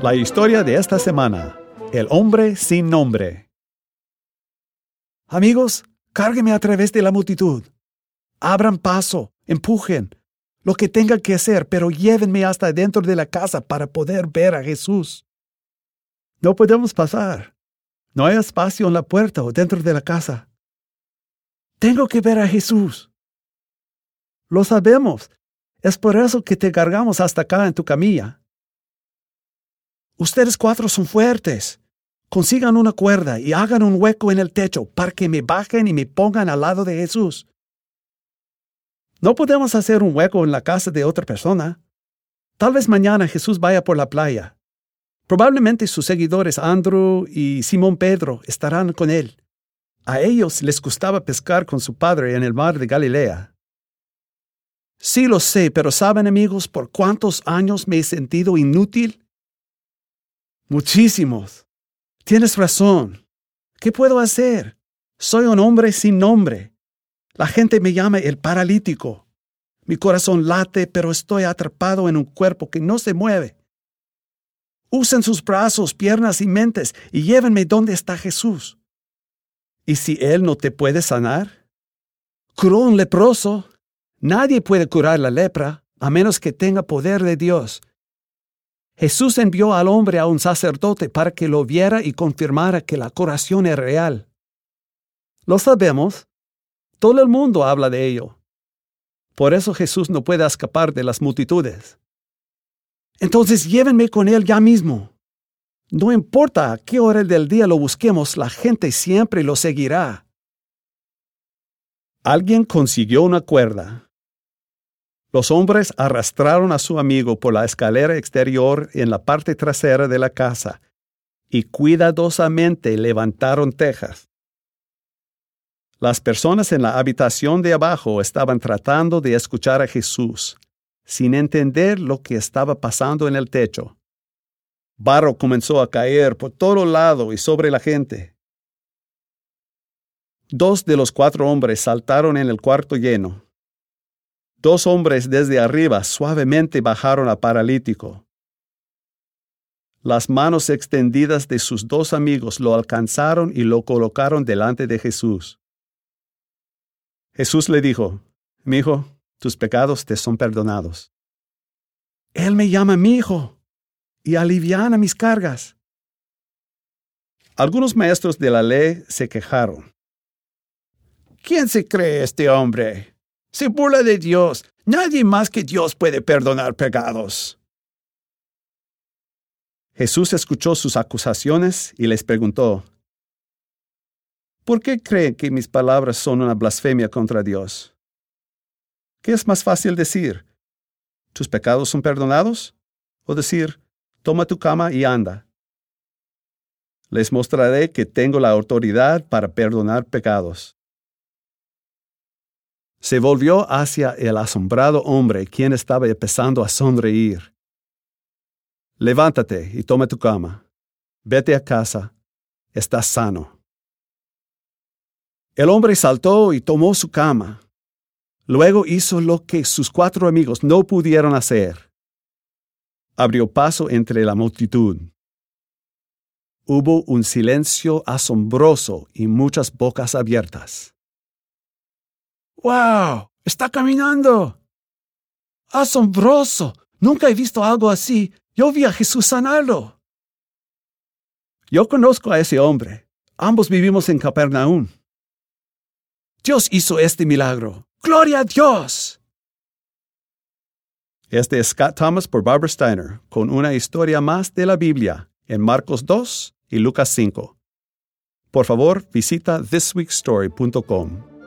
La historia de esta semana. El hombre sin nombre. Amigos, cárgueme a través de la multitud. Abran paso, empujen, lo que tengan que hacer, pero llévenme hasta dentro de la casa para poder ver a Jesús. No podemos pasar. No hay espacio en la puerta o dentro de la casa. Tengo que ver a Jesús. Lo sabemos. Es por eso que te cargamos hasta acá en tu camilla. Ustedes cuatro son fuertes. Consigan una cuerda y hagan un hueco en el techo para que me bajen y me pongan al lado de Jesús. No podemos hacer un hueco en la casa de otra persona. Tal vez mañana Jesús vaya por la playa. Probablemente sus seguidores Andrew y Simón Pedro estarán con él. A ellos les gustaba pescar con su padre en el mar de Galilea. Sí lo sé, pero ¿saben amigos por cuántos años me he sentido inútil? Muchísimos. Tienes razón. ¿Qué puedo hacer? Soy un hombre sin nombre. La gente me llama el paralítico. Mi corazón late, pero estoy atrapado en un cuerpo que no se mueve. Usen sus brazos, piernas y mentes y llévenme donde está Jesús. ¿Y si Él no te puede sanar? Curó un leproso. Nadie puede curar la lepra a menos que tenga poder de Dios. Jesús envió al hombre a un sacerdote para que lo viera y confirmara que la curación es real. Lo sabemos. Todo el mundo habla de ello. Por eso Jesús no puede escapar de las multitudes. Entonces llévenme con él ya mismo. No importa a qué hora del día lo busquemos, la gente siempre lo seguirá. Alguien consiguió una cuerda los hombres arrastraron a su amigo por la escalera exterior en la parte trasera de la casa y cuidadosamente levantaron tejas. Las personas en la habitación de abajo estaban tratando de escuchar a Jesús, sin entender lo que estaba pasando en el techo. Barro comenzó a caer por todo lado y sobre la gente. Dos de los cuatro hombres saltaron en el cuarto lleno Dos hombres desde arriba suavemente bajaron al paralítico. Las manos extendidas de sus dos amigos lo alcanzaron y lo colocaron delante de Jesús. Jesús le dijo, Mi hijo, tus pecados te son perdonados. Él me llama mi hijo y aliviana mis cargas. Algunos maestros de la ley se quejaron. ¿Quién se cree este hombre? Se burla de Dios. Nadie más que Dios puede perdonar pecados. Jesús escuchó sus acusaciones y les preguntó, ¿Por qué creen que mis palabras son una blasfemia contra Dios? ¿Qué es más fácil decir? ¿Tus pecados son perdonados? ¿O decir, toma tu cama y anda? Les mostraré que tengo la autoridad para perdonar pecados. Se volvió hacia el asombrado hombre, quien estaba empezando a sonreír. Levántate y toma tu cama. Vete a casa. Estás sano. El hombre saltó y tomó su cama. Luego hizo lo que sus cuatro amigos no pudieron hacer. Abrió paso entre la multitud. Hubo un silencio asombroso y muchas bocas abiertas. ¡Wow! ¡Está caminando! ¡Asombroso! Nunca he visto algo así. Yo vi a Jesús sanarlo. Yo conozco a ese hombre. Ambos vivimos en Capernaum. Dios hizo este milagro. ¡Gloria a Dios! Este es Scott Thomas por Barbara Steiner, con una historia más de la Biblia en Marcos 2 y Lucas 5. Por favor, visita thisweekstory.com.